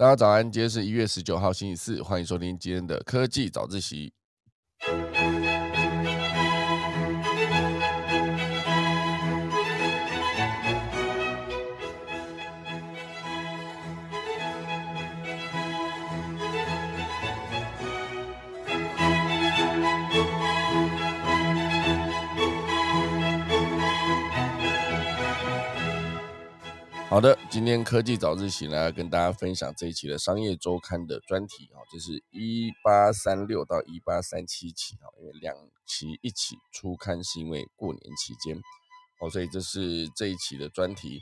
大家早安，今天是一月十九号，星期四，欢迎收听今天的科技早自习。好的，今天科技早自习呢，跟大家分享这一期的商业周刊的专题啊，这是一八三六到一八三七期啊，因为两期一起出刊是因为过年期间哦，所以这是这一期的专题。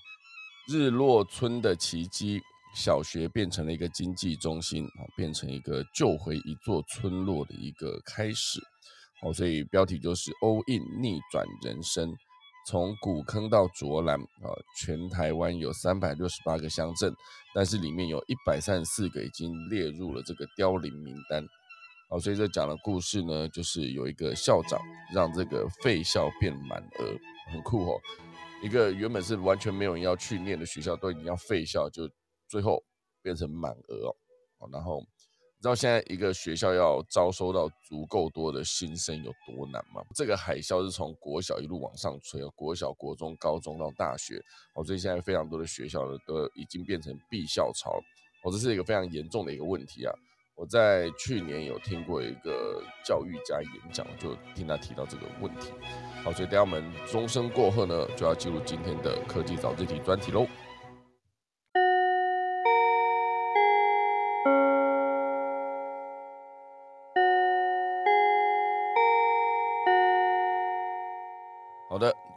日落村的奇迹，小学变成了一个经济中心啊，变成一个救回一座村落的一个开始哦，所以标题就是 All In 逆转人生。从古坑到卓兰啊，全台湾有三百六十八个乡镇，但是里面有一百三十四个已经列入了这个凋零名单。好，所以这讲的故事呢，就是有一个校长让这个废校变满额，很酷哦。一个原本是完全没有人要去念的学校，都已经要废校，就最后变成满额哦。然后。你知道现在一个学校要招收到足够多的新生有多难吗？这个海啸是从国小一路往上吹，国小、国中、高中到大学，哦，所以现在非常多的学校呢都已经变成闭校潮，哦，这是一个非常严重的一个问题啊！我在去年有听过一个教育家演讲，就听他提到这个问题，好，所以等下我们钟声过后呢，就要进入今天的科技早自习专题喽。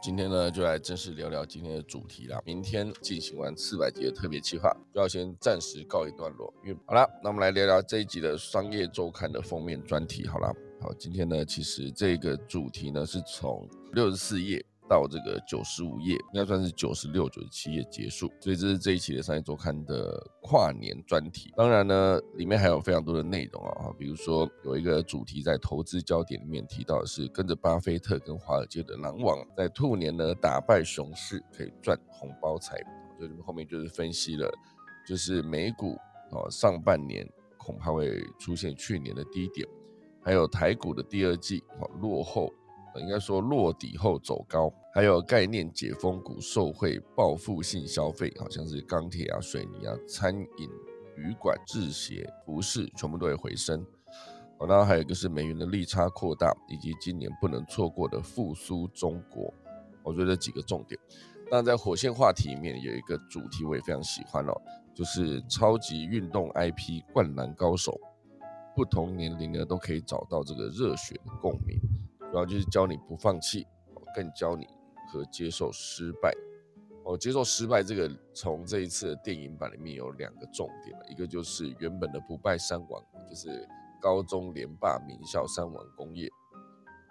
今天呢就来正式聊聊今天的主题啦。明天进行完四百集的特别计划，就要先暂时告一段落。因为好啦，那我们来聊聊这一集的商业周刊的封面专题。好啦，好，今天呢其实这个主题呢是从六十四页。到这个九十五页，应该算是九十六、九十七页结束，所以这是这一期的商业周刊的跨年专题。当然呢，里面还有非常多的内容啊，比如说有一个主题在投资焦点里面提到的是，跟着巴菲特跟华尔街的狼王，在兔年呢打败熊市，可以赚红包财。所以后面就是分析了，就是美股啊上半年恐怕会出现去年的低点，还有台股的第二季啊落后。应该说落底后走高，还有概念解封股受惠报复性消费，好像是钢铁啊、水泥啊、餐饮、旅馆、制鞋、服饰，全部都会回升。哦，然后还有一个是美元的利差扩大，以及今年不能错过的复苏中国。我觉得几个重点。那在火线话题里面有一个主题我也非常喜欢哦，就是超级运动 IP 灌篮高手，不同年龄呢都可以找到这个热血的共鸣。主要就是教你不放弃，更教你和接受失败。哦，接受失败这个，从这一次的电影版里面有两个重点一个就是原本的不败三王，就是高中联霸名校三王工业，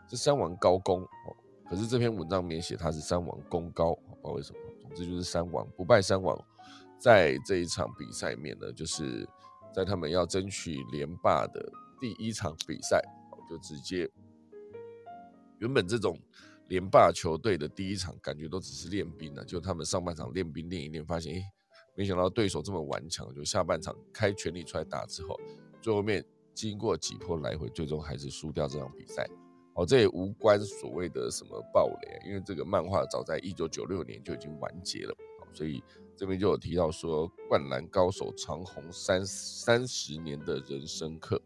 是三王高工哦。可是这篇文章里面写他是三王功高，不知道为什么。总之就是三王不败三王，在这一场比赛里面呢，就是在他们要争取连霸的第一场比赛，就直接。原本这种连霸球队的第一场感觉都只是练兵呢，就他们上半场练兵练一练，发现哎，没想到对手这么顽强，就下半场开全力出来打之后，最后面经过几波来回，最终还是输掉这场比赛。哦，这也无关所谓的什么暴雷，因为这个漫画早在一九九六年就已经完结了，所以这边就有提到说，灌篮高手长虹三三十年的人生课，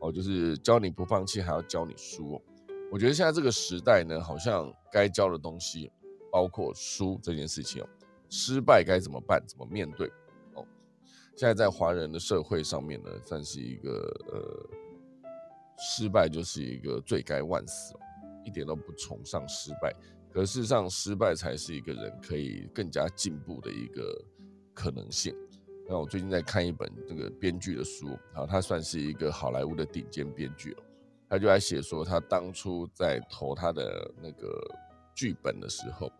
哦，就是教你不放弃，还要教你输。哦我觉得现在这个时代呢，好像该教的东西，包括输这件事情哦，失败该怎么办，怎么面对哦。现在在华人的社会上面呢，算是一个呃，失败就是一个罪该万死，一点都不崇尚失败。可事实上，失败才是一个人可以更加进步的一个可能性。那我最近在看一本这个编剧的书，啊，他算是一个好莱坞的顶尖编剧了。他就在写说，他当初在投他的那个剧本的时候，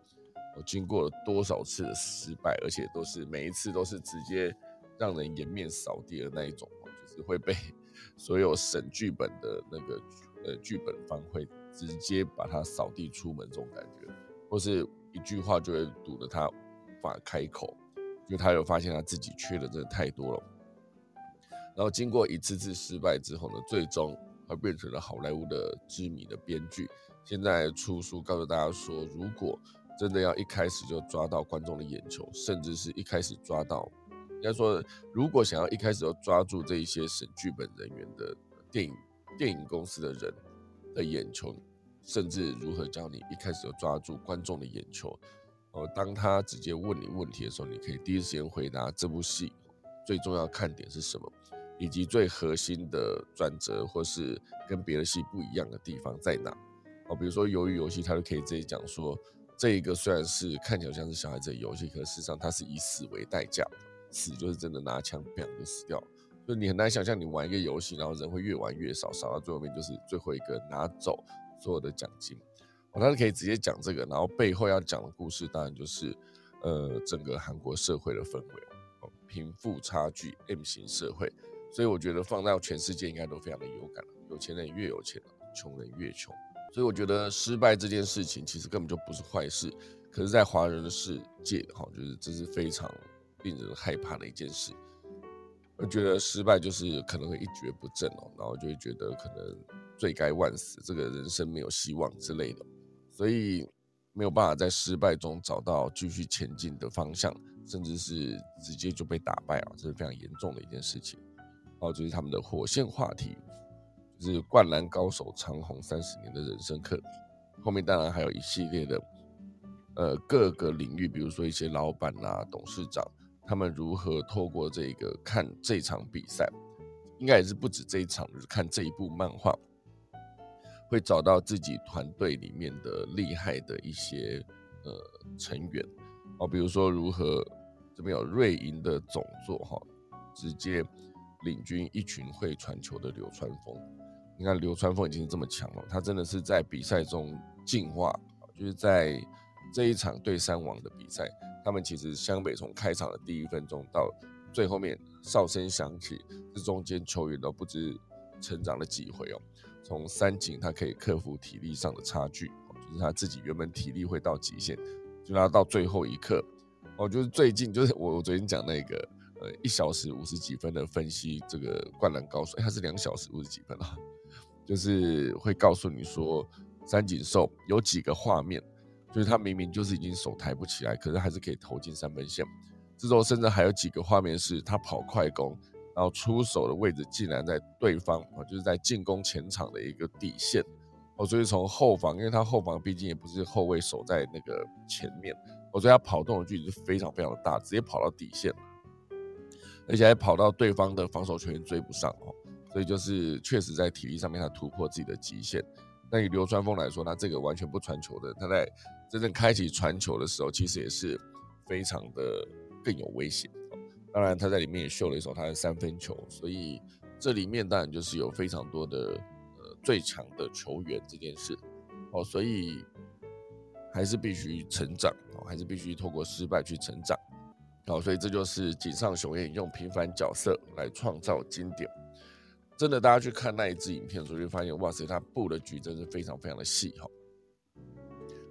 我经过了多少次的失败，而且都是每一次都是直接让人颜面扫地的那一种，就是会被 所有审剧本的那个呃剧本方会直接把他扫地出门这种感觉，或是一句话就会堵得他无法开口，因为他有发现他自己缺的真的太多了。然后经过一次次失败之后呢，最终而变成了好莱坞的知名的编剧。现在出书告诉大家说，如果真的要一开始就抓到观众的眼球，甚至是一开始抓到，应该说，如果想要一开始就抓住这一些审剧本人员的电影电影公司的人的眼球，甚至如何教你一开始就抓住观众的眼球，哦，当他直接问你问题的时候，你可以第一时间回答这部戏最重要看点是什么，以及最核心的转折或是跟别的戏不一样的地方在哪。哦，比如说鱿鱼游戏，他就可以直接讲说。这一个虽然是看起来像是小孩子的游戏，可事实上它是以死为代价，死就是真的拿枪砰就死掉。就你很难想象，你玩一个游戏，然后人会越玩越少，少到最后面就是最后一个拿走所有的奖金。哦，他是可以直接讲这个，然后背后要讲的故事，当然就是呃整个韩国社会的氛围，哦，贫富差距 M 型社会。所以我觉得放到全世界应该都非常的有感，有钱人越有钱，穷人越穷。所以我觉得失败这件事情其实根本就不是坏事，可是，在华人的世界，哈，就是这是非常令人害怕的一件事。我觉得失败就是可能会一蹶不振哦，然后就会觉得可能罪该万死，这个人生没有希望之类的，所以没有办法在失败中找到继续前进的方向，甚至是直接就被打败啊，这是非常严重的一件事情。哦，就是他们的火线话题。是灌篮高手长虹三十年的人生课，后面当然还有一系列的，呃，各个领域，比如说一些老板啊、董事长，他们如何透过这个看这场比赛，应该也是不止这一场，就是看这一部漫画，会找到自己团队里面的厉害的一些呃成员哦，比如说如何这边有瑞银的总座哈，直接领军一群会传球的流川枫。你看流川枫已经这么强了，他真的是在比赛中进化，就是在这一场对三王的比赛，他们其实湘北从开场的第一分钟到最后面哨声响起，这中间球员都不知成长了几回哦。从三井他可以克服体力上的差距，就是他自己原本体力会到极限，就他到最后一刻，哦，就是最近就是我我昨天讲那个呃一小时五十几分的分析这个灌篮高手，他是两小时五十几分啊。就是会告诉你说，三井寿有几个画面，就是他明明就是已经手抬不起来，可是还是可以投进三分线。之后甚至还有几个画面是他跑快攻，然后出手的位置竟然在对方啊，就是在进攻前场的一个底线哦。所以从后防，因为他后防毕竟也不是后卫守在那个前面，所以他跑动的距离是非常非常的大，直接跑到底线，而且还跑到对方的防守球员追不上哦。所以就是确实在体力上面，他突破自己的极限。那以流川枫来说，他这个完全不传球的，他在真正开启传球的时候，其实也是非常的更有威胁。当然，他在里面也秀了一手他的三分球。所以这里面当然就是有非常多的呃最强的球员这件事。哦，所以还是必须成长，哦，还是必须透过失败去成长。好，所以这就是井上雄彦用平凡角色来创造经典。真的，大家去看那一支影片的时候，就发现哇塞，他布的局真是非常非常的细哈。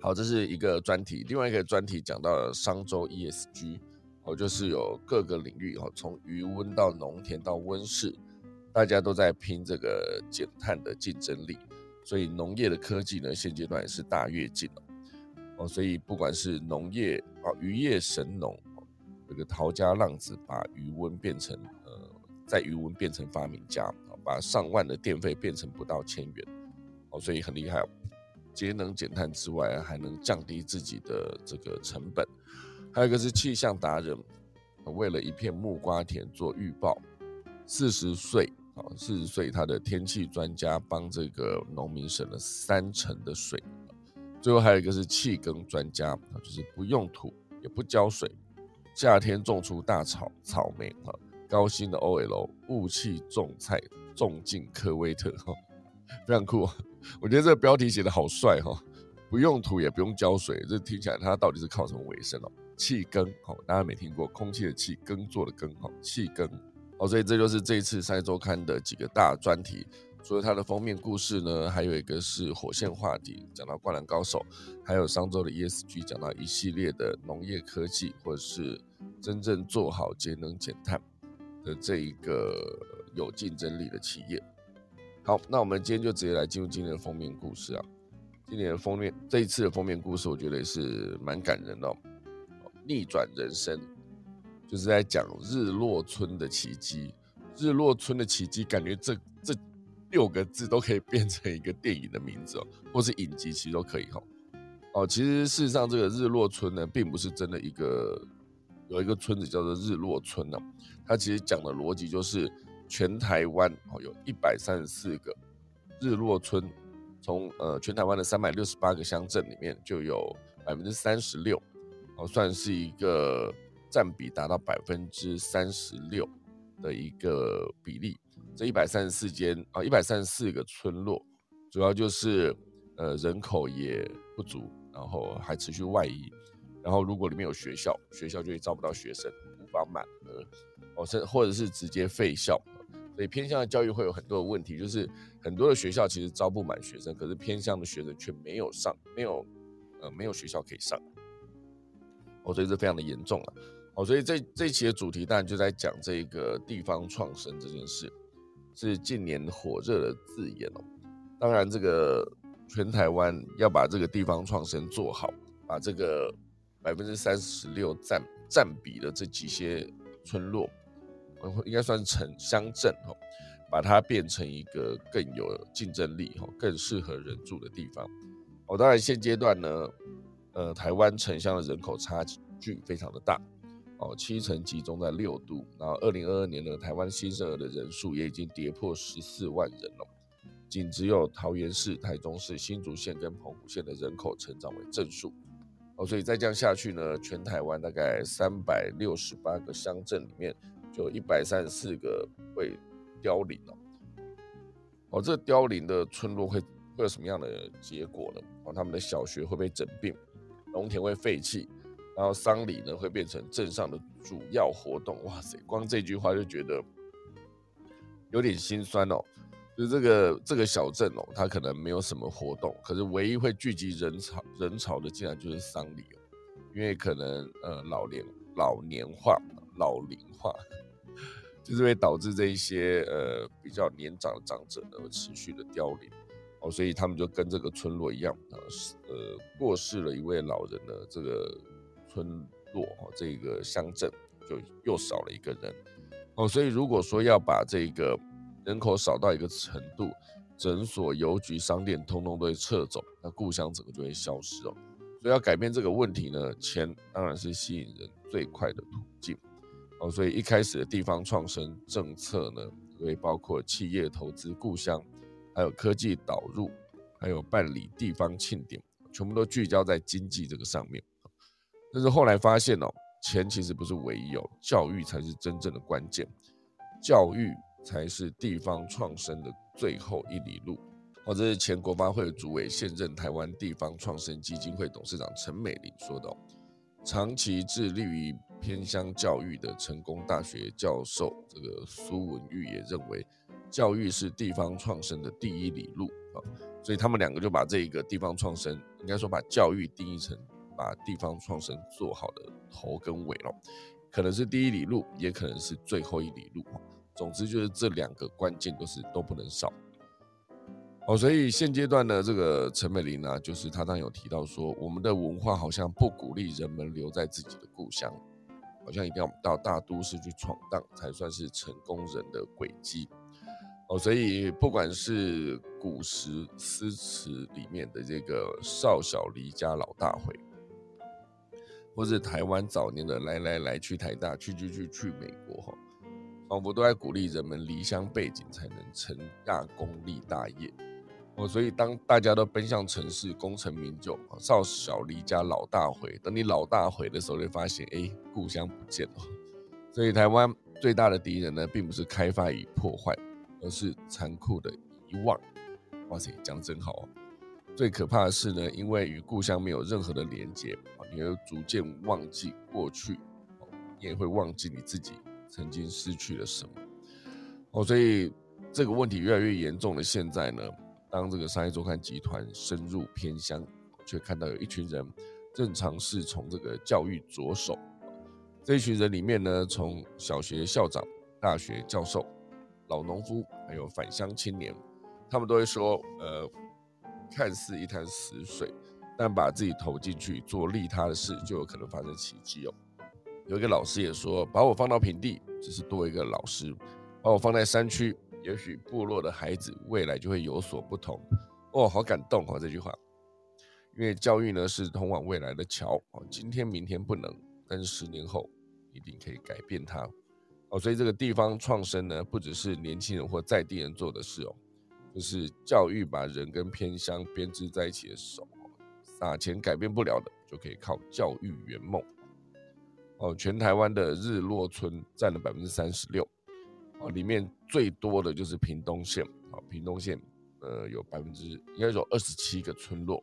好，这是一个专题，另外一个专题讲到了商周 ESG，哦，就是有各个领域哈，从余温到农田到温室，大家都在拼这个减碳的竞争力，所以农业的科技呢，现阶段也是大跃进了哦。所以不管是农业啊，渔业神农，这个陶家浪子把余温变成呃，在余温变成发明家。把上万的电费变成不到千元，哦，所以很厉害。节能减碳之外，还能降低自己的这个成本。还有一个是气象达人，为了一片木瓜田做预报。四十岁，啊，四十岁，他的天气专家帮这个农民省了三成的水。最后还有一个是气耕专家，就是不用土也不浇水，夏天种出大草草莓，哈，高薪的 OL，雾气种菜。种进科威特哈，非常酷，我觉得这个标题写的好帅哈，不用土也不用浇水，这听起来它到底是靠什么为生哦？气耕，哦，大家没听过空气的气，耕作的耕，好，气耕，好，所以这就是这一次《赛周刊》的几个大专题。除了它的封面故事呢，还有一个是火线话题，讲到灌篮高手，还有上周的 ESG，讲到一系列的农业科技，或者是真正做好节能减碳。的这一个有竞争力的企业。好，那我们今天就直接来进入今天的封面故事啊。今年的封面，这一次的封面故事，我觉得也是蛮感人的。逆转人生，就是在讲日落村的奇迹。日落村的奇迹，感觉这六个字都可以变成一个电影的名字哦，或是影集，其实都可以哈。哦，其实事实上，这个日落村呢，并不是真的一个有一个村子叫做日落村呢。它其实讲的逻辑就是，全台湾哦有一百三十四个日落村，从呃全台湾的三百六十八个乡镇里面，就有百分之三十六哦，算是一个占比达到百分之三十六。的一个比例，这一百三十四间啊，一百三十四个村落，主要就是呃人口也不足，然后还持续外移，然后如果里面有学校，学校就会招不到学生，无法满额，哦，甚或者是直接废校，所以偏向的教育会有很多的问题，就是很多的学校其实招不满学生，可是偏向的学生却没有上，没有呃没有学校可以上，哦，所以这非常的严重了。哦，所以这这期的主题当然就在讲这个地方创生这件事，是近年火热的字眼哦。当然，这个全台湾要把这个地方创生做好，把这个百分之三十六占占比的这几些村落，应该算城乡镇哦，把它变成一个更有竞争力哦，更适合人住的地方。哦，当然现阶段呢，呃，台湾城乡的人口差距非常的大。哦，七成集中在六度，然后二零二二年呢，台湾新生儿的人数也已经跌破十四万人了，仅只有桃园市、台中市、新竹县跟澎湖县的人口成长为正数。哦，所以再这样下去呢，全台湾大概三百六十八个乡镇里面，就一百三十四个会凋零了。哦，这凋零的村落会会有什么样的结果呢？哦，他们的小学会被整并，农田会废弃。然后丧礼呢会变成镇上的主要活动，哇塞，光这句话就觉得有点心酸哦。就这个这个小镇哦，它可能没有什么活动，可是唯一会聚集人潮人潮的，竟然就是丧礼哦。因为可能呃老年老年化、老龄化，就是会导致这一些呃比较年长的长者呢会持续的凋零哦，所以他们就跟这个村落一样啊，呃过世了一位老人呢，这个。村落哦，这个乡镇就又少了一个人哦，所以如果说要把这个人口少到一个程度，诊所、邮局、商店通通都会撤走，那故乡整个就会消失哦。所以要改变这个问题呢，钱当然是吸引人最快的途径哦。所以一开始的地方创生政策呢，会包括企业投资故乡，还有科技导入，还有办理地方庆典，全部都聚焦在经济这个上面。但是后来发现哦，钱其实不是唯一哦，教育才是真正的关键，教育才是地方创生的最后一里路。哦，这是前国发会主委、现任台湾地方创生基金会董事长陈美玲说的哦。长期致力于偏乡教育的成功大学教授这个苏文玉也认为，教育是地方创生的第一里路啊，所以他们两个就把这一个地方创生，应该说把教育定义成。把地方创生做好的头跟尾咯，可能是第一里路，也可能是最后一里路。总之就是这两个关键都是都不能少。哦，所以现阶段呢，这个陈美玲呢，就是她当有提到说，我们的文化好像不鼓励人们留在自己的故乡，好像一定要到大都市去闯荡才算是成功人的轨迹。哦，所以不管是古时诗词里面的这个少小离家老大回。或是台湾早年的来来来去台大去去去去美国哈，仿佛都在鼓励人们离乡背井才能成大功立大业哦。所以当大家都奔向城市功成名就，少小离家老大回，等你老大回的时候，就发现哎，故乡不见了。所以台湾最大的敌人呢，并不是开发与破坏，而是残酷的遗忘。哇塞，讲真好哦。最可怕的是呢，因为与故乡没有任何的连接，你会逐渐忘记过去，你也会忘记你自己曾经失去了什么。哦，所以这个问题越来越严重的现在呢，当这个商业周刊集团深入偏乡，却看到有一群人正尝试从这个教育着手。这一群人里面呢，从小学校长大学教授、老农夫，还有返乡青年，他们都会说，呃，看似一潭死水，但把自己投进去做利他的事，就有可能发生奇迹哦。有一个老师也说，把我放到平地，只是多一个老师；把我放在山区，也许部落的孩子未来就会有所不同。哦，好感动哦，这句话。因为教育呢是通往未来的桥哦，今天明天不能，但是十年后一定可以改变它哦。所以这个地方创生呢，不只是年轻人或在地人做的事哦，就是教育把人跟偏乡编织在一起的手。撒钱改变不了的，就可以靠教育圆梦哦。全台湾的日落村占了百分之三十六哦，里面最多的就是屏东县哦，屏东县呃有百分之应该有二十七个村落。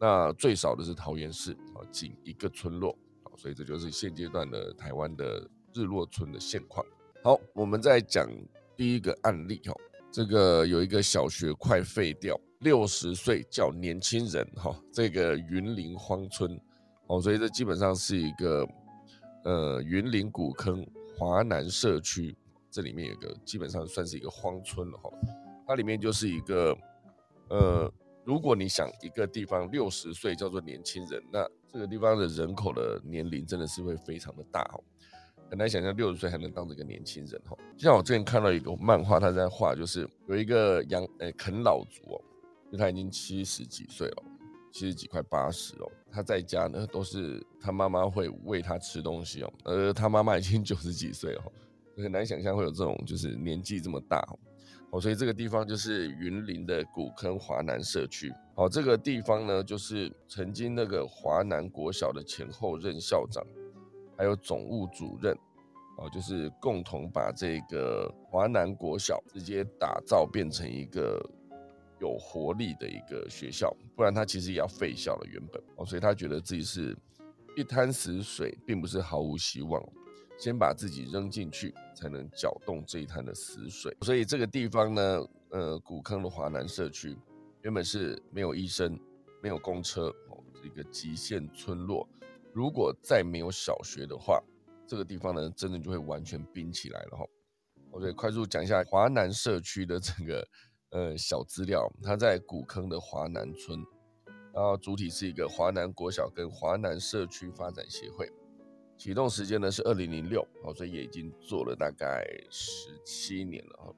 那最少的是桃园市啊，仅一个村落啊，所以这就是现阶段的台湾的日落村的现况。好，我们再讲第一个案例哈，这个有一个小学快废掉，六十岁叫年轻人哈，这个云林荒村哦，所以这基本上是一个呃云林古坑华南社区，这里面有个基本上算是一个荒村了哈，它里面就是一个呃。如果你想一个地方六十岁叫做年轻人，那这个地方的人口的年龄真的是会非常的大哦，很难想象六十岁还能当这个年轻人哈。就像我之前看到一个漫画，他在画，就是有一个养呃啃老族哦，就他已经七十几岁了，七十几快八十哦，他在家呢都是他妈妈会喂他吃东西哦，而他妈妈已经九十几岁了，很难想象会有这种就是年纪这么大哦。哦，所以这个地方就是云林的古坑华南社区。好，这个地方呢，就是曾经那个华南国小的前后任校长，还有总务主任，哦，就是共同把这个华南国小直接打造变成一个有活力的一个学校，不然他其实也要废校了原本。哦，所以他觉得自己是一滩死水，并不是毫无希望。先把自己扔进去，才能搅动这一滩的死水。所以这个地方呢，呃，古坑的华南社区原本是没有医生、没有公车哦，一个极限村落。如果再没有小学的话，这个地方呢，真的就会完全冰起来了哈。我再快速讲一下华南社区的这个呃小资料，它在古坑的华南村，然后主体是一个华南国小跟华南社区发展协会。启动时间呢是二零零六，哦，所以也已经做了大概十七年了哈。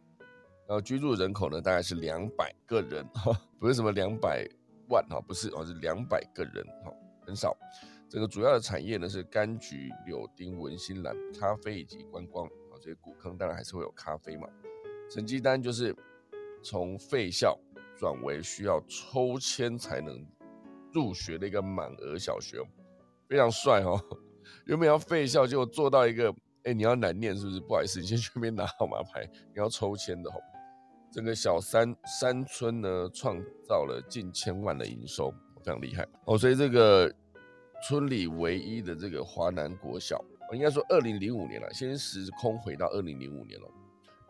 然后居住人口呢大概是两百个人哈，不是什么两百万哈，不是哦，是两百个人哈，很少。这个主要的产业呢是柑橘、柳丁、文心兰、咖啡以及观光啊。这些古坑当然还是会有咖啡嘛。成绩单就是从废校转为需要抽签才能入学的一个满额小学，非常帅哦。原本要废校，结果做到一个，哎，你要难念是不是？不好意思，你先去那边拿号码牌，你要抽签的吼。整个小山山村呢，创造了近千万的营收，非常厉害哦。所以这个村里唯一的这个华南国小，应该说二零零五年了，先时空回到二零零五年了。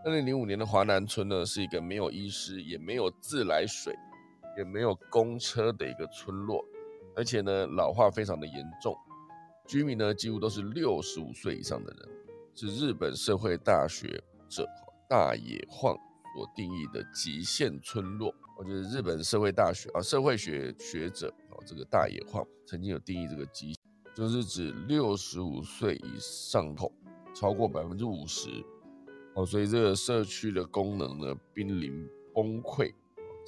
二零零五年的华南村呢，是一个没有医师，也没有自来水，也没有公车的一个村落，而且呢，老化非常的严重。居民呢，几乎都是六十五岁以上的人，是日本社会大学者大野晃所定义的极限村落。我觉得日本社会大学啊，社会学学者啊，这个大野晃曾经有定义这个极，就是指六十五岁以上后超过百分之五十哦，所以这个社区的功能呢濒临崩溃，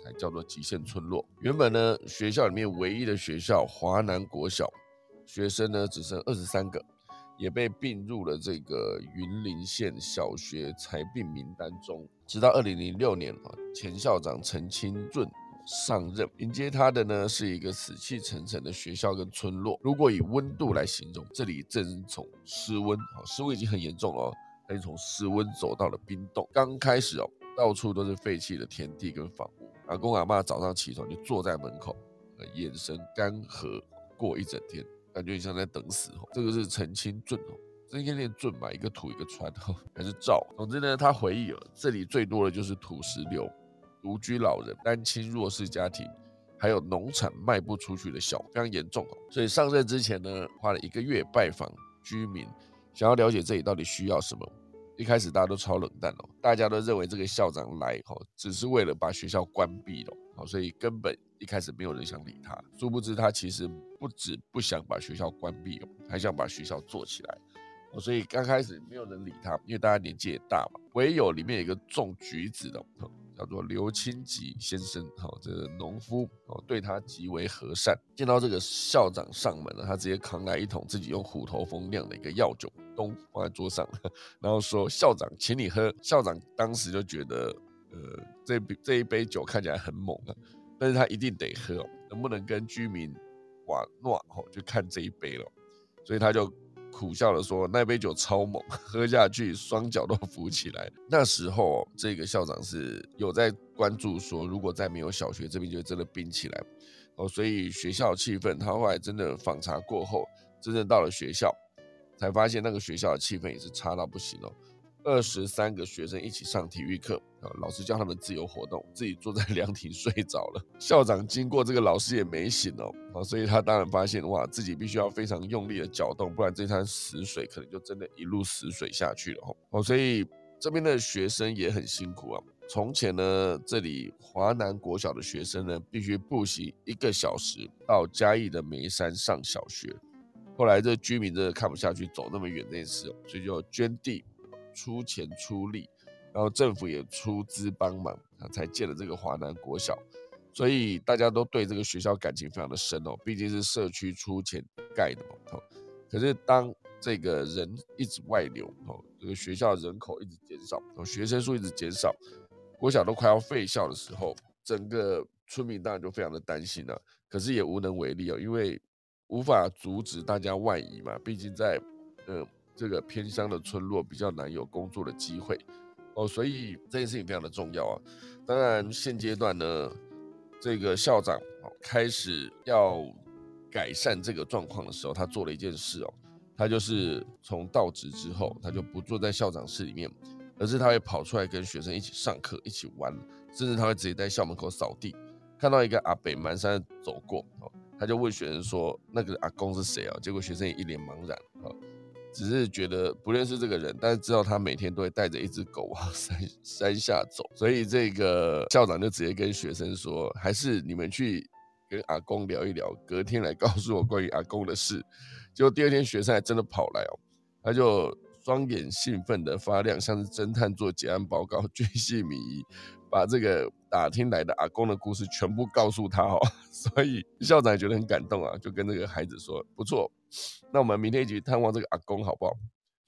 才叫做极限村落。原本呢，学校里面唯一的学校华南国小。学生呢只剩二十三个，也被并入了这个云林县小学裁并名单中。直到二零零六年啊，前校长陈清润上任，迎接他的呢是一个死气沉沉的学校跟村落。如果以温度来形容，这里正从失温，失温已经很严重了，已经从室温走到了冰冻。刚开始哦，到处都是废弃的田地跟房屋。阿公阿妈早上起床就坐在门口，眼神干涸，过一整天。感觉你像在等死哦，这个是澄清圳哦，这应该念圳吧，一个土一个川哦，还是赵？总之呢，他回忆了，这里最多的就是土石流、独居老人、单亲弱势家庭，还有农产卖不出去的小，非常严重哦。所以上任之前呢，花了一个月拜访居民，想要了解这里到底需要什么。一开始大家都超冷淡哦，大家都认为这个校长来哦，只是为了把学校关闭了哦，所以根本一开始没有人想理他。殊不知他其实不止不想把学校关闭哦，还想把学校做起来，所以刚开始没有人理他，因为大家年纪也大嘛。唯有里面有一个种橘子的。叫做刘清吉先生，哈，这个农夫哦，对他极为和善。见到这个校长上门了，他直接扛来一桶自己用虎头蜂酿的一个药酒，咚放在桌上，然后说：“校长，请你喝。”校长当时就觉得，呃，这这一杯酒看起来很猛啊，但是他一定得喝，能不能跟居民瓦诺哦，就看这一杯了，所以他就。苦笑的说：“那杯酒超猛，喝下去双脚都浮起来。那时候，这个校长是有在关注说，如果再没有小学，这边就真的冰起来哦。所以学校气氛，他后来真的访查过后，真正到了学校，才发现那个学校的气氛也是差到不行哦。”二十三个学生一起上体育课啊，老师叫他们自由活动，自己坐在 凉亭睡着了。校长经过这个老师也没醒哦，啊，所以他当然发现哇，自己必须要非常用力的搅动，不然这滩死水可能就真的一路死水下去了哦。哦，所以这边的学生也很辛苦啊。从前呢，这里华南国小的学生呢，必须步行一个小时到嘉义的梅山上小学。后来这居民真的看不下去走那么远这件事，所以就捐地。出钱出力，然后政府也出资帮忙，才建了这个华南国小。所以大家都对这个学校感情非常的深哦，毕竟是社区出钱盖的嘛。可是当这个人一直外流哦，这个学校人口一直减少，哦，学生数一直减少，国小都快要废校的时候，整个村民当然就非常的担心了。可是也无能为力哦，因为无法阻止大家外移嘛，毕竟在呃。这个偏乡的村落比较难有工作的机会哦，所以这件事情非常的重要啊。当然，现阶段呢，这个校长哦开始要改善这个状况的时候，他做了一件事哦，他就是从到职之后，他就不坐在校长室里面，而是他会跑出来跟学生一起上课、一起玩，甚至他会直接在校门口扫地。看到一个阿北蹒跚走过哦，他就问学生说：“那个阿公是谁啊？”结果学生也一脸茫然啊。只是觉得不认识这个人，但是知道他每天都会带着一只狗往 山山下走，所以这个校长就直接跟学生说：“还是你们去跟阿公聊一聊，隔天来告诉我关于阿公的事。”结果第二天学生还真的跑来哦，他就双眼兴奋的发亮，像是侦探做结案报告，巨细靡遗。把这个打听来的阿公的故事全部告诉他哦，所以校长觉得很感动啊，就跟这个孩子说：“不错，那我们明天一起去探望这个阿公好不好？”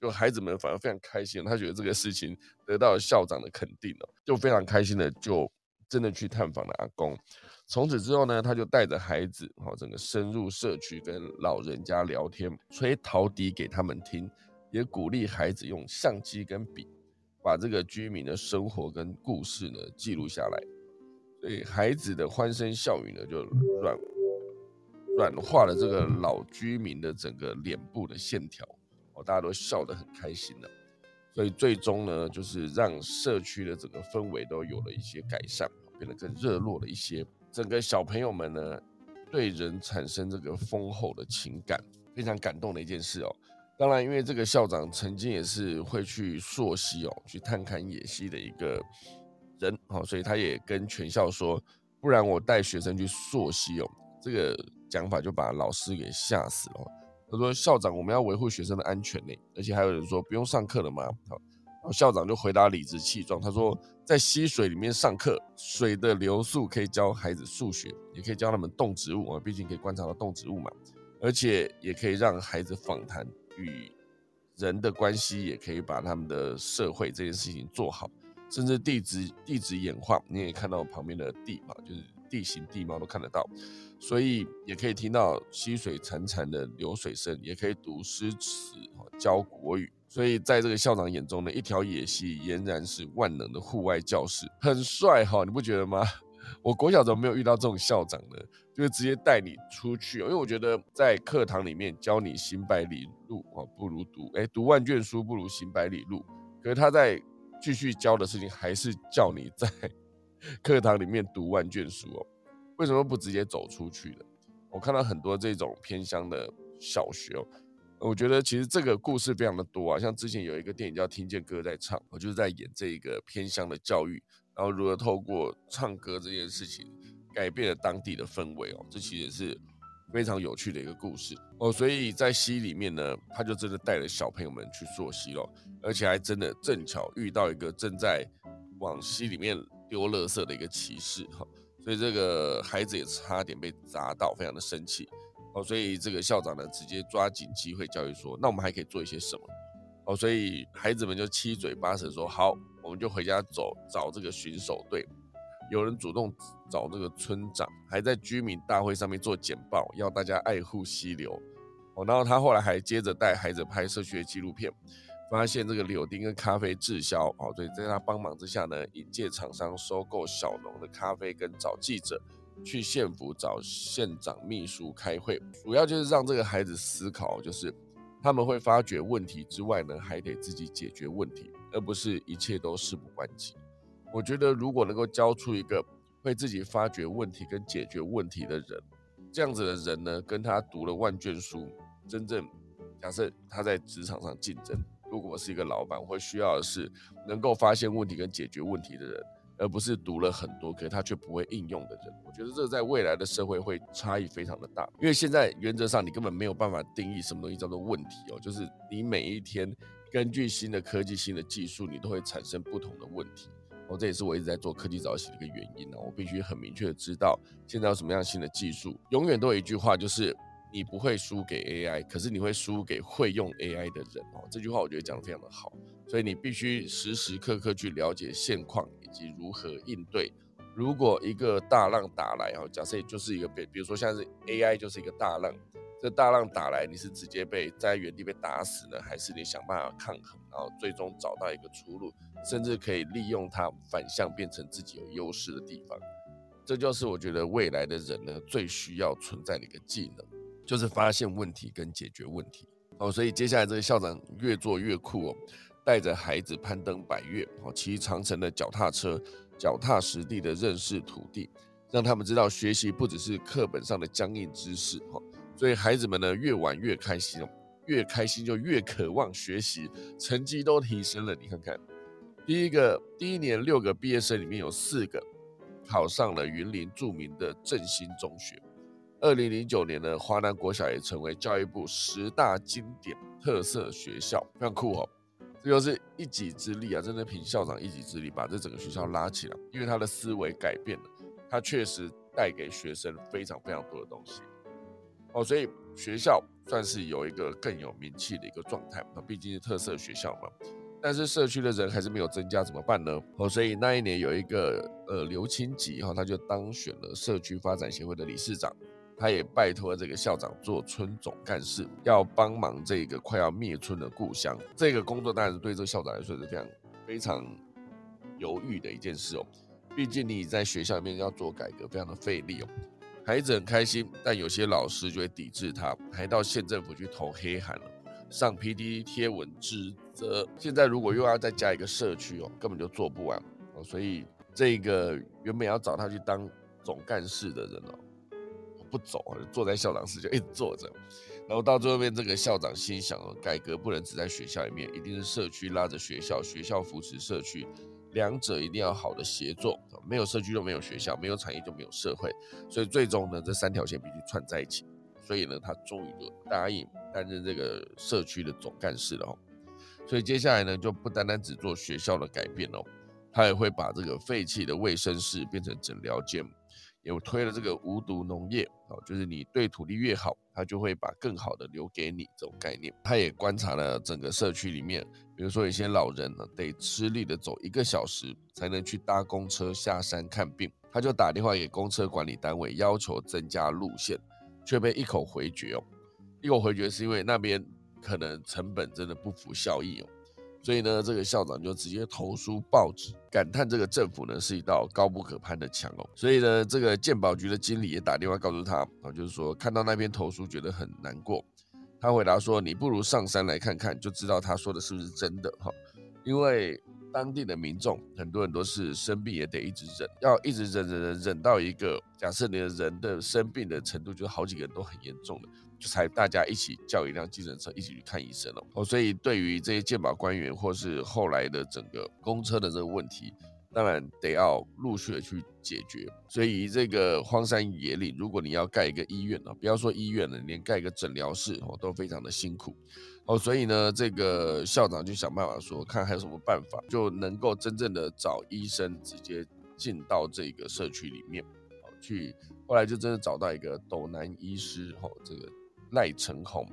就孩子们反而非常开心，他觉得这个事情得到了校长的肯定了，就非常开心的就真的去探访了阿公。从此之后呢，他就带着孩子哈，整个深入社区跟老人家聊天，吹陶笛给他们听，也鼓励孩子用相机跟笔。把这个居民的生活跟故事呢记录下来，所以孩子的欢声笑语呢就软软化了这个老居民的整个脸部的线条，哦，大家都笑得很开心的，所以最终呢就是让社区的整个氛围都有了一些改善，变得更热络了一些。整个小朋友们呢对人产生这个丰厚的情感，非常感动的一件事哦。当然，因为这个校长曾经也是会去溯溪哦，去探勘野溪的一个人哦，所以他也跟全校说，不然我带学生去溯溪哦。这个讲法就把老师给吓死了。他说：“校长，我们要维护学生的安全呢。”而且还有人说：“不用上课了吗？”好，然后校长就回答理直气壮，他说：“在溪水里面上课，水的流速可以教孩子数学，也可以教他们动植物啊，毕竟可以观察到动植物嘛，而且也可以让孩子访谈。”与人的关系也可以把他们的社会这件事情做好，甚至地质地质演化，你也看到旁边的地嘛，就是地形地貌都看得到，所以也可以听到溪水潺潺的流水声，也可以读诗词教国语。所以在这个校长眼中呢，一条野溪俨然是万能的户外教室，很帅哈，你不觉得吗？我国小怎么没有遇到这种校长呢？就是直接带你出去，因为我觉得在课堂里面教你行百里路啊，不如读哎读万卷书不如行百里路。可是他在继续教的事情还是叫你在 课堂里面读万卷书哦。为什么不直接走出去呢？我看到很多这种偏乡的小学哦，我觉得其实这个故事非常的多啊，像之前有一个电影叫《听见歌在唱》，我就是在演这个偏乡的教育，然后如何透过唱歌这件事情改变了当地的氛围哦，这其实是非常有趣的一个故事哦。所以在溪里面呢，他就真的带着小朋友们去溯溪了，而且还真的正巧遇到一个正在往溪里面丢垃圾的一个骑士哈，所以这个孩子也差点被砸到，非常的生气。哦，所以这个校长呢，直接抓紧机会教育说，那我们还可以做一些什么？哦，所以孩子们就七嘴八舌说，好，我们就回家走找这个巡守队。有人主动找这个村长，还在居民大会上面做简报，要大家爱护溪流。哦，然后他后来还接着带孩子拍社区的纪录片，发现这个柳丁跟咖啡滞销。哦，所以在他帮忙之下呢，引介厂商收购小农的咖啡，跟找记者。去县府找县长秘书开会，主要就是让这个孩子思考，就是他们会发觉问题之外呢，还得自己解决问题，而不是一切都事不关己。我觉得如果能够教出一个会自己发掘问题跟解决问题的人，这样子的人呢，跟他读了万卷书，真正假设他在职场上竞争，如果是一个老板，会需要的是能够发现问题跟解决问题的人。而不是读了很多，可是他却不会应用的人，我觉得这在未来的社会会差异非常的大。因为现在原则上你根本没有办法定义什么东西叫做问题哦，就是你每一天根据新的科技、新的技术，你都会产生不同的问题。哦，这也是我一直在做科技早起的一个原因呢。我必须很明确的知道现在有什么样新的技术。永远都有一句话，就是你不会输给 AI，可是你会输给会用 AI 的人哦。这句话我觉得讲的非常的好，所以你必须时时刻刻去了解现况。以及如何应对，如果一个大浪打来哦，假设就是一个比，比如说像是 AI 就是一个大浪，这大浪打来，你是直接被在原地被打死呢，还是你想办法抗衡，然后最终找到一个出路，甚至可以利用它反向变成自己有优势的地方？这就是我觉得未来的人呢最需要存在的一个技能，就是发现问题跟解决问题哦。所以接下来这个校长越做越酷哦。带着孩子攀登百越，哦，骑长城的脚踏车，脚踏实地的认识土地，让他们知道学习不只是课本上的僵硬知识，哈，所以孩子们呢越玩越开心，越开心就越渴望学习，成绩都提升了。你看看，第一个第一年六个毕业生里面有四个考上了云林著名的振兴中学，二零零九年呢，华南国小也成为教育部十大经典特色学校，非常酷哦。这就是一己之力啊！真的凭校长一己之力把这整个学校拉起来，因为他的思维改变了，他确实带给学生非常非常多的东西哦，所以学校算是有一个更有名气的一个状态啊，毕竟是特色学校嘛。但是社区的人还是没有增加，怎么办呢？哦，所以那一年有一个呃刘清吉哈，他就当选了社区发展协会的理事长。他也拜托这个校长做村总干事，要帮忙这个快要灭村的故乡。这个工作当然是对这个校长来说是非常非常犹豫的一件事哦。毕竟你在学校里面要做改革，非常的费力哦。孩子很开心，但有些老师就会抵制他，还到县政府去投黑函了，上 P D 贴文指责。现在如果又要再加一个社区哦，根本就做不完哦。所以这个原本要找他去当总干事的人哦。不走啊，坐在校长室就一直坐着，然后到最后面，这个校长心想哦，改革不能只在学校里面，一定是社区拉着学校，学校扶持社区，两者一定要好的协作。没有社区就没有学校，没有产业就没有社会，所以最终呢，这三条线必须串在一起。所以呢，他终于就答应担任这个社区的总干事了哦。所以接下来呢，就不单单只做学校的改变哦，他也会把这个废弃的卫生室变成诊疗间。有推了这个无毒农业哦，就是你对土地越好，他就会把更好的留给你这种概念。他也观察了整个社区里面，比如说有些老人呢，得吃力的走一个小时才能去搭公车下山看病，他就打电话给公车管理单位要求增加路线，却被一口回绝哦。一口回绝是因为那边可能成本真的不符效益哦。所以呢，这个校长就直接投书报纸，感叹这个政府呢是一道高不可攀的墙哦。所以呢，这个鉴宝局的经理也打电话告诉他啊，就是说看到那篇投书觉得很难过。他回答说：“你不如上山来看看，就知道他说的是不是真的哈。因为当地的民众很多人都是生病也得一直忍，要一直忍忍忍忍到一个假设你的人的生病的程度，就好几个人都很严重了的，才大家一起叫一辆计程车一起去看医生哦。哦，所以对于这些健保官员或是后来的整个公车的这个问题。当然得要陆续的去解决，所以这个荒山野岭，如果你要盖一个医院呢，不要说医院了，连盖一个诊疗室哦都非常的辛苦哦，所以呢，这个校长就想办法说，看还有什么办法，就能够真正的找医生直接进到这个社区里面哦去，后来就真的找到一个斗南医师哦，这个赖成红，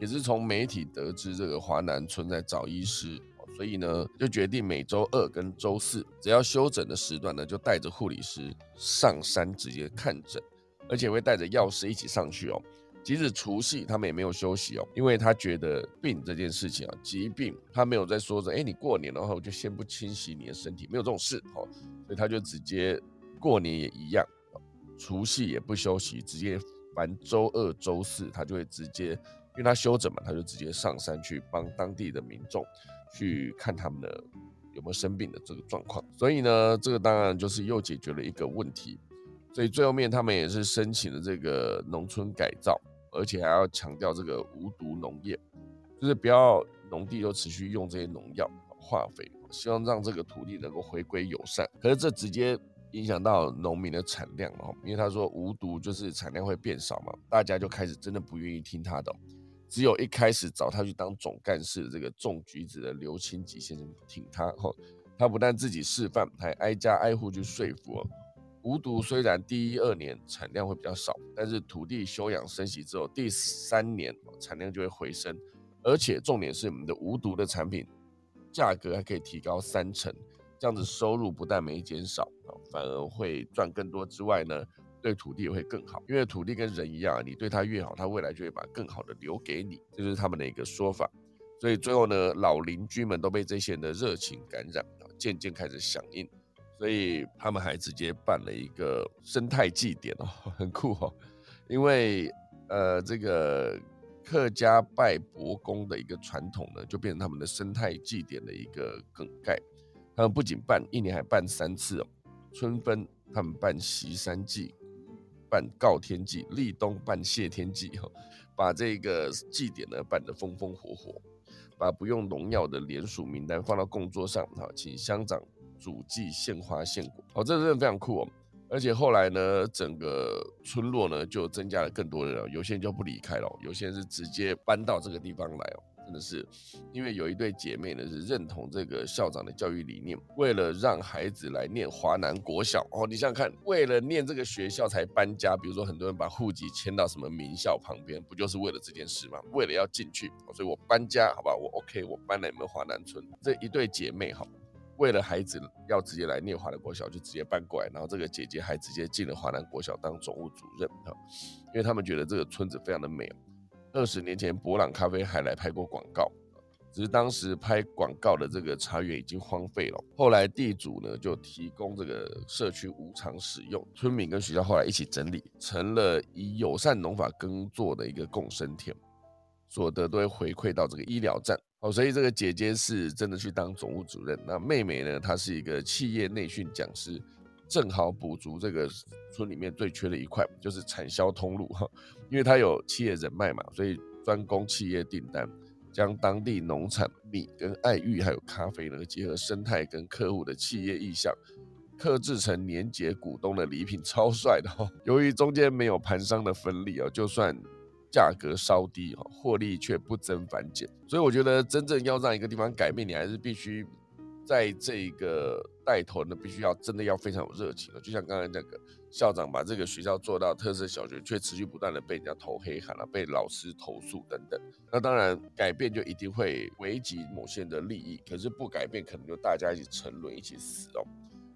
也是从媒体得知这个华南村在找医师。所以呢，就决定每周二跟周四，只要休诊的时段呢，就带着护理师上山直接看诊，而且会带着药师一起上去哦。即使除夕他们也没有休息哦，因为他觉得病这件事情啊，疾病他没有在说着，哎，你过年的话我就先不清洗你的身体，没有这种事哦。所以他就直接过年也一样，除夕也不休息，直接凡周二、周四他就会直接，因为他休整嘛，他就直接上山去帮当地的民众。去看他们的有没有生病的这个状况，所以呢，这个当然就是又解决了一个问题。所以最后面他们也是申请了这个农村改造，而且还要强调这个无毒农业，就是不要农地都持续用这些农药、化肥，希望让这个土地能够回归友善。可是这直接影响到农民的产量哦，因为他说无毒就是产量会变少嘛，大家就开始真的不愿意听他的。只有一开始找他去当总干事的这个种橘子的刘清吉先生挺他，哈，他不但自己示范，还挨家挨户去说服哦。无毒虽然第一二年产量会比较少，但是土地休养生息之后，第三年产量就会回升，而且重点是我们的无毒的产品价格还可以提高三成，这样子收入不但没减少，反而会赚更多之外呢。对土地也会更好，因为土地跟人一样，你对它越好，它未来就会把更好的留给你，这就是他们的一个说法。所以最后呢，老邻居们都被这些人的热情感染，渐渐开始响应，所以他们还直接办了一个生态祭典哦，很酷哦。因为呃，这个客家拜伯公的一个传统呢，就变成他们的生态祭典的一个梗概。他们不仅办一年，还办三次哦。春分他们办席山祭。办告天祭，立冬办谢天祭，哈，把这个祭典呢办得风风火火，把不用农药的联署名单放到供桌上，哈，请乡长主祭献花献果，哦，这真的非常酷哦。而且后来呢，整个村落呢就增加了更多人，有些人就不离开了，有些人是直接搬到这个地方来哦。真的是，因为有一对姐妹呢是认同这个校长的教育理念，为了让孩子来念华南国小哦，你想想看，为了念这个学校才搬家，比如说很多人把户籍迁到什么名校旁边，不就是为了这件事吗？为了要进去，所以我搬家，好吧，我 OK，我搬来你们华南村。这一对姐妹哈，为了孩子要直接来念华南国小，就直接搬过来，然后这个姐姐还直接进了华南国小当总务主任哈，因为他们觉得这个村子非常的美。二十年前，博朗咖啡还来拍过广告，只是当时拍广告的这个茶园已经荒废了。后来地主呢就提供这个社区无偿使用，村民跟学校后来一起整理，成了以友善农法耕作的一个共生田，所得都会回馈到这个医疗站。哦，所以这个姐姐是真的去当总务主任，那妹妹呢，她是一个企业内训讲师。正好补足这个村里面最缺的一块，就是产销通路哈，因为他有企业人脉嘛，所以专攻企业订单，将当地农产米跟爱玉还有咖啡呢，结合生态跟客户的企业意向，刻制成年节股东的礼品，超帅的哈。由于中间没有盘商的分利哦，就算价格稍低哈，获利却不增反减。所以我觉得真正要让一个地方改变，你还是必须。在这个带头呢，必须要真的要非常有热情的，就像刚才那个校长把这个学校做到特色小学，却持续不断的被人家投黑函了，被老师投诉等等。那当然改变就一定会危及某些人的利益，可是不改变，可能就大家一起沉沦，一起死哦。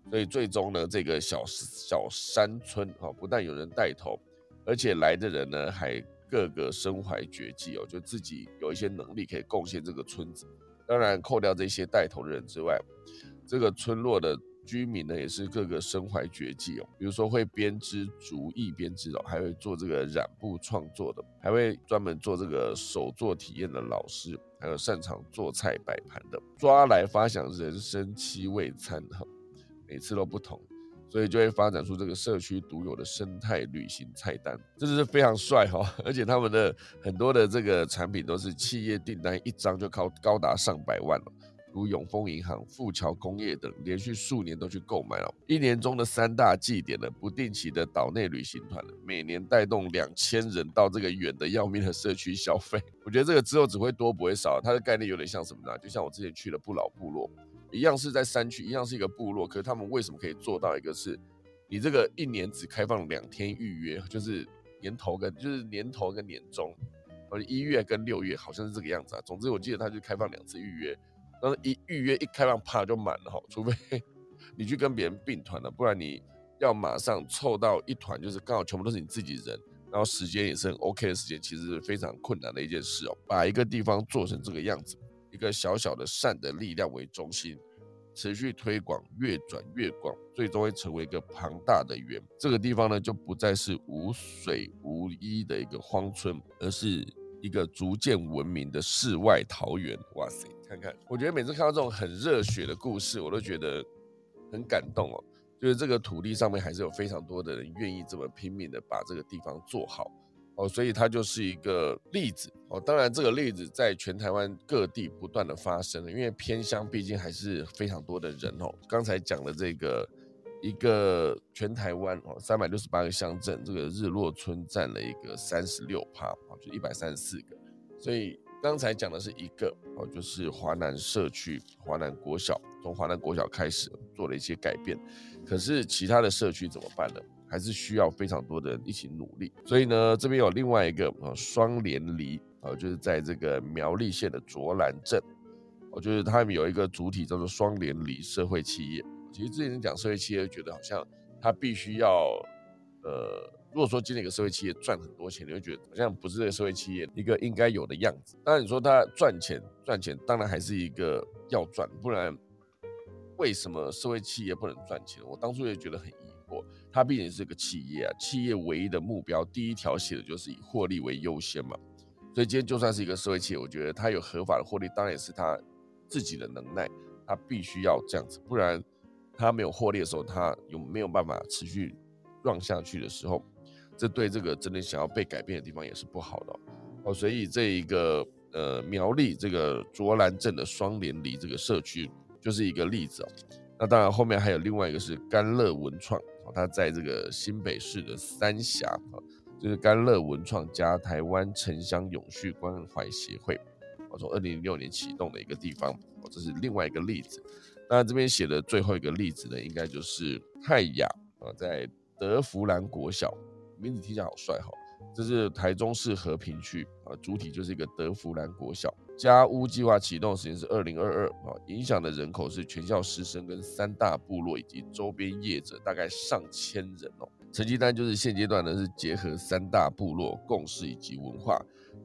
所以最终呢，这个小小山村哈，不但有人带头，而且来的人呢，还个个身怀绝技哦，就自己有一些能力可以贡献这个村子。当然，扣掉这些带头的人之外，这个村落的居民呢，也是各个身怀绝技哦。比如说会编织竹艺编织哦，还会做这个染布创作的，还会专门做这个手作体验的老师，还有擅长做菜摆盘的，抓来发享人生七味餐哈，每次都不同。所以就会发展出这个社区独有的生态旅行菜单，这就是非常帅哈！而且他们的很多的这个产品都是企业订单一张就高高达上百万了，如永丰银行、富桥工业等连续数年都去购买了。一年中的三大祭典的不定期的岛内旅行团每年带动两千人到这个远的要命的社区消费。我觉得这个之后只会多不会少，它的概念有点像什么呢？就像我之前去了不老部落。一样是在山区，一样是一个部落，可是他们为什么可以做到一个是，你这个一年只开放两天预约，就是年头跟就是年头跟年终，或者一月跟六月，好像是这个样子啊。总之我记得他就开放两次预约，但是一预约一开放啪就满了哈，除非你去跟别人并团了，不然你要马上凑到一团，就是刚好全部都是你自己人，然后时间也是很 OK 的时间，其实是非常困难的一件事哦。把一个地方做成这个样子。一个小小的善的力量为中心，持续推广，越转越广，最终会成为一个庞大的圆。这个地方呢，就不再是无水无衣的一个荒村，而是一个逐渐文明的世外桃源。哇塞，看看，我觉得每次看到这种很热血的故事，我都觉得很感动哦。就是这个土地上面还是有非常多的人愿意这么拼命的把这个地方做好。哦，所以它就是一个例子哦。当然，这个例子在全台湾各地不断的发生，因为偏乡毕竟还是非常多的人哦。刚才讲的这个一个全台湾哦，三百六十八个乡镇，这个日落村占了一个三十六趴啊，就一百三十四个。所以刚才讲的是一个哦，就是华南社区、华南国小，从华南国小开始做了一些改变。可是其他的社区怎么办呢？还是需要非常多的人一起努力，所以呢，这边有另外一个啊双联里啊，就是在这个苗栗县的卓兰镇，哦，就是他们有一个主体叫做双联里社会企业。其实之前讲社会企业，觉得好像他必须要，呃，如果说今天一个社会企业赚很多钱，你会觉得好像不是这个社会企业一个应该有的样子。当然你说他赚钱赚钱，当然还是一个要赚，不然为什么社会企业不能赚钱？我当初也觉得很它毕竟是个企业啊，企业唯一的目标，第一条写的就是以获利为优先嘛。所以今天就算是一个社会企业，我觉得它有合法的获利，当然也是它自己的能耐，它必须要这样子，不然它没有获利的时候，它有没有办法持续让下去的时候，这对这个真的想要被改变的地方也是不好的哦。所以这一个呃苗栗这个卓兰镇的双连里这个社区就是一个例子哦。那当然后面还有另外一个是甘乐文创。他在这个新北市的三峡啊，就是甘乐文创加台湾城乡永续关怀协会，我从二零零六年启动的一个地方，哦，这是另外一个例子。那这边写的最后一个例子呢，应该就是泰雅啊，在德福兰国小，名字听起来好帅哈。这是台中市和平区啊，主体就是一个德福兰国小。家屋计划启动时间是二零二二啊，影响的人口是全校师生跟三大部落以及周边业者，大概上千人哦。成绩单就是现阶段呢是结合三大部落共识以及文化，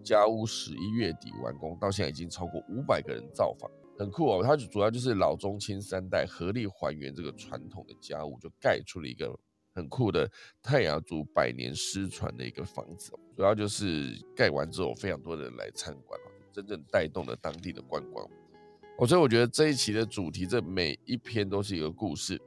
家屋十一月底完工，到现在已经超过五百个人造访，很酷哦。它主要就是老中青三代合力还原这个传统的家屋，就盖出了一个很酷的泰雅族百年失传的一个房子，主要就是盖完之后非常多人来参观真正带动了当地的观光，哦，所以我觉得这一期的主题，这每一篇都是一个故事。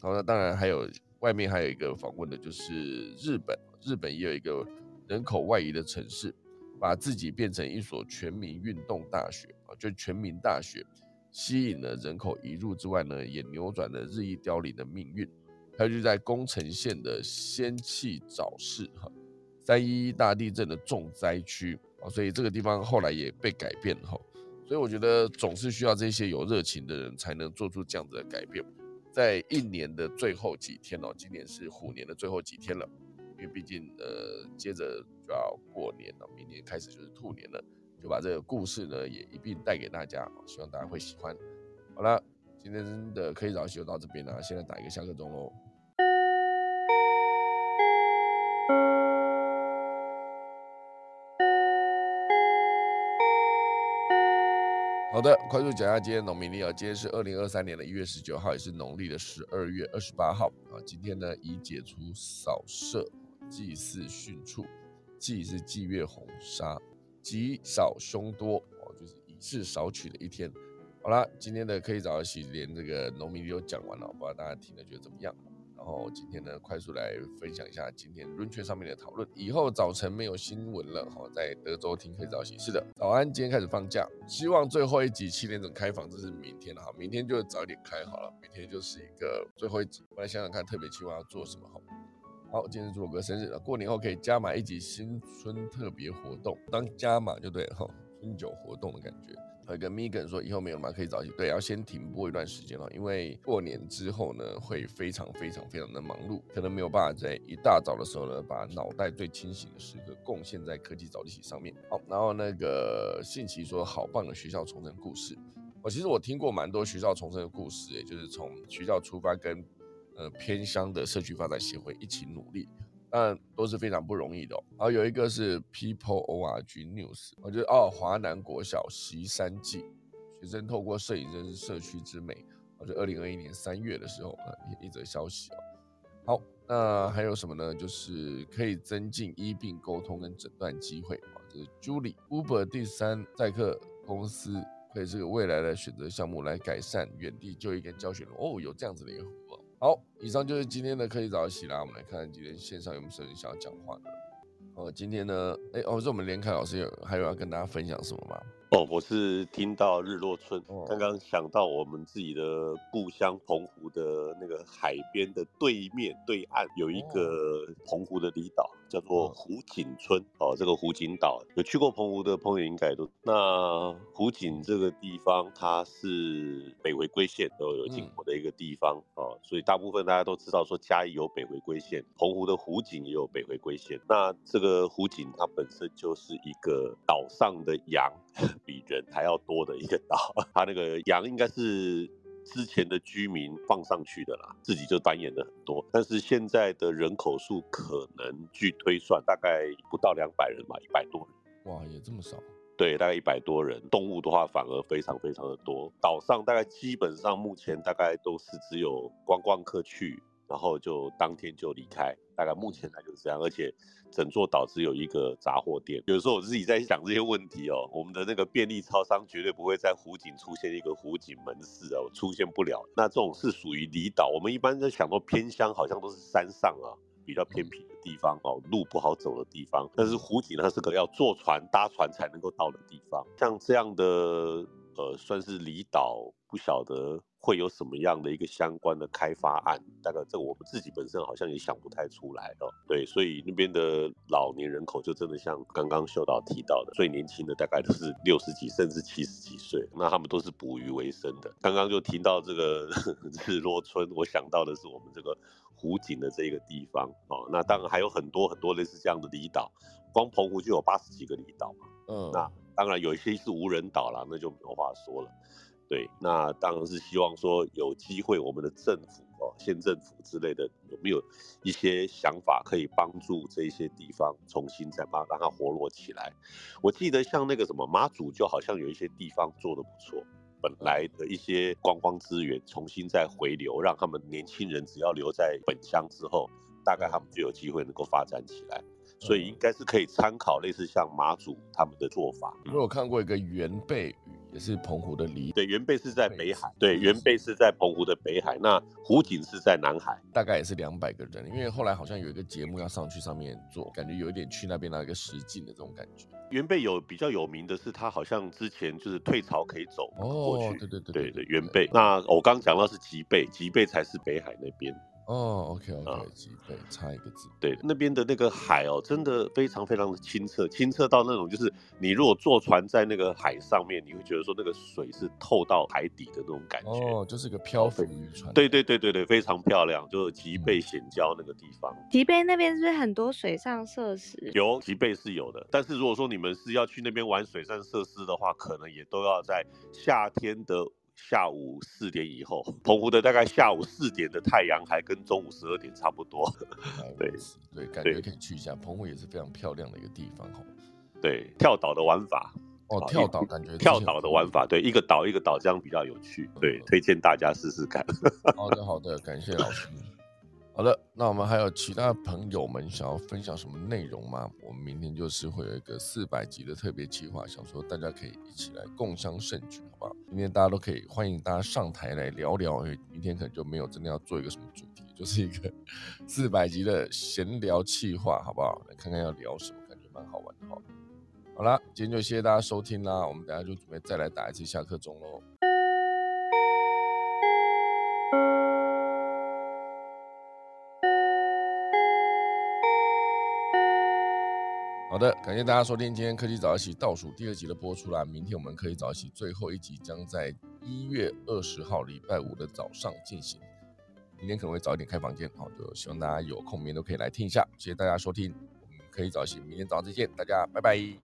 好，那当然还有外面还有一个访问的，就是日本，日本也有一个人口外移的城市，把自己变成一所全民运动大学啊，就全民大学，吸引了人口移入之外呢，也扭转了日益凋零的命运。还有就在宫城县的仙气早市，哈，三一一大地震的重灾区。啊，所以这个地方后来也被改变哈，所以我觉得总是需要这些有热情的人才能做出这样子的改变。在一年的最后几天哦，今年是虎年的最后几天了，因为毕竟呃接着就要过年了，明年开始就是兔年了，就把这个故事呢也一并带给大家，希望大家会喜欢。好了，今天的可以早起就到这边了，现在打一个下课钟喽。好的，快速讲一下今天农民历啊，今天是二零二三年的一月十九号，也是农历的十二月二十八号啊。今天呢，已解除扫射、祭祀训处，祭是祭月红沙，吉少凶多哦，就是以次少取的一天。好了，今天的可以早起，连这个农民历都讲完了，不知道大家听了觉得怎么样？然后今天呢，快速来分享一下今天论圈上面的讨论。以后早晨没有新闻了，哈，在德州听可以早起。是的，早安，今天开始放假，希望最后一集七点整开房，这是明天了哈，明天就早一点开好了，明天就是一个最后一集。我来想想看，特别计划要做什么哈。好，今天是朱罗哥生日了，过年后可以加码一集新春特别活动，当加码就对了哈，春酒活动的感觉。跟 Megan 说以后没有嘛可以早起，对，要先停播一段时间了，因为过年之后呢会非常非常非常的忙碌，可能没有办法在一大早的时候呢把脑袋最清醒的时刻贡献在科技早起上面。好，然后那个信奇说好棒的学校重生故事，我其实我听过蛮多学校重生的故事，也就是从学校出发跟呃偏乡的社区发展协会一起努力。但都是非常不容易的。然后有一个是 People Org News，我觉得哦，华南国小习三季，学生透过摄影认识社区之美。我觉得二零二一年三月的时候，一则消息哦。好，那还有什么呢？就是可以增进医病沟通跟诊断机会啊。这是 Julie Uber 第三载客公司，可以这个未来的选择项目，来改善原地就医跟教学哦，有这样子的一个服务。好，以上就是今天的科技早起啦。我们来看今天线上有没有人想要讲话的。哦，今天呢，哎，哦，是我们连凯老师有还有要跟大家分享什么吗？哦，我是听到日落村，刚刚想到我们自己的故乡澎湖的那个海边的对面对岸有一个澎湖的离岛，叫做湖景村。哦，这个湖景岛有去过澎湖的朋友应该都。那湖景这个地方，它是北回归线都有经过的一个地方哦，所以大部分大家都知道说嘉义有北回归线，澎湖的湖景也有北回归线。那这个湖景它本身就是一个岛上的羊。比人还要多的一个岛，它那个羊应该是之前的居民放上去的啦，自己就繁衍的很多。但是现在的人口数可能据推算大概不到两百人吧，一百多人。哇，也这么少？对，大概一百多人。动物的话反而非常非常的多。岛上大概基本上目前大概都是只有观光客去。然后就当天就离开，大概目前来就是这样，而且整座岛只有一个杂货店。有时候我自己在想这些问题哦，我们的那个便利超商绝对不会在湖景出现一个湖景门市哦，出现不了。那这种是属于离岛，我们一般在想到偏乡，好像都是山上啊，比较偏僻的地方哦，路不好走的地方。但是湖景它是个要坐船搭船才能够到的地方，像这样的呃，算是离岛，不晓得。会有什么样的一个相关的开发案？大概这个我们自己本身好像也想不太出来哦。对，所以那边的老年人口就真的像刚刚秀导提到的，最年轻的大概都是六十几甚至七十几岁，那他们都是捕鱼为生的。刚刚就提到这个 日落村，我想到的是我们这个湖景的这个地方哦。那当然还有很多很多类似这样的离岛，光澎湖就有八十几个离岛嘛。嗯，那当然有一些是无人岛了，那就没有话说了。对，那当然是希望说有机会，我们的政府哦，县政府之类的，有没有一些想法可以帮助这些地方重新再把让它活络起来？我记得像那个什么马祖，就好像有一些地方做的不错，本来的一些观光资源重新再回流，让他们年轻人只要留在本乡之后，大概他们就有机会能够发展起来。所以应该是可以参考类似像马祖他们的做法。我有看过一个原贝屿。也是澎湖的离对，原贝是在北海，对，原贝是在澎湖的北海，那湖景是在南海，大概也是两百个人，因为后来好像有一个节目要上去上面做，感觉有一点去那边那个实景的这种感觉。原贝有比较有名的是，他好像之前就是退潮可以走过去，对对对对对，原贝。那我刚讲到是吉贝，吉贝才是北海那边。哦，OK OK，几倍差一个字。对，那边的那个海哦，真的非常非常的清澈，清澈到那种就是你如果坐船在那个海上面，你会觉得说那个水是透到海底的那种感觉。哦，就是个漂浮渔船。对对对对对，非常漂亮，就是吉贝险礁那个地方。吉贝那边是不是很多水上设施？有，吉贝是有的，但是如果说你们是要去那边玩水上设施的话，可能也都要在夏天的。下午四点以后，澎湖的大概下午四点的太阳还跟中午十二点差不多。对对，感觉可以去一下澎湖，也是非常漂亮的一个地方哦。对，跳岛的玩法哦，跳岛感觉跳岛的玩法，对，一个岛一个岛这样比较有趣。对，推荐大家试试看。好的好的，感谢老师。好的，那我们还有其他朋友们想要分享什么内容吗？我们明天就是会有一个四百集的特别企划，想说大家可以一起来共襄盛举，好不好？明天大家都可以欢迎大家上台来聊聊，因为明天可能就没有真的要做一个什么主题。就是一个 四百集的闲聊气话，好不好？来看看要聊什么，感觉蛮好玩的哈。好啦，今天就谢谢大家收听啦，我们等下就准备再来打一次下课钟喽。好的，感谢大家收听今天科技早一起倒数第二集的播出啦。明天我们可以早一起最后一集将在一月二十号礼拜五的早上进行。明天可能会早一点开房间，好，就希望大家有空明天都可以来听一下。谢谢大家收听，我们可以早起，明天早上再见，大家拜拜。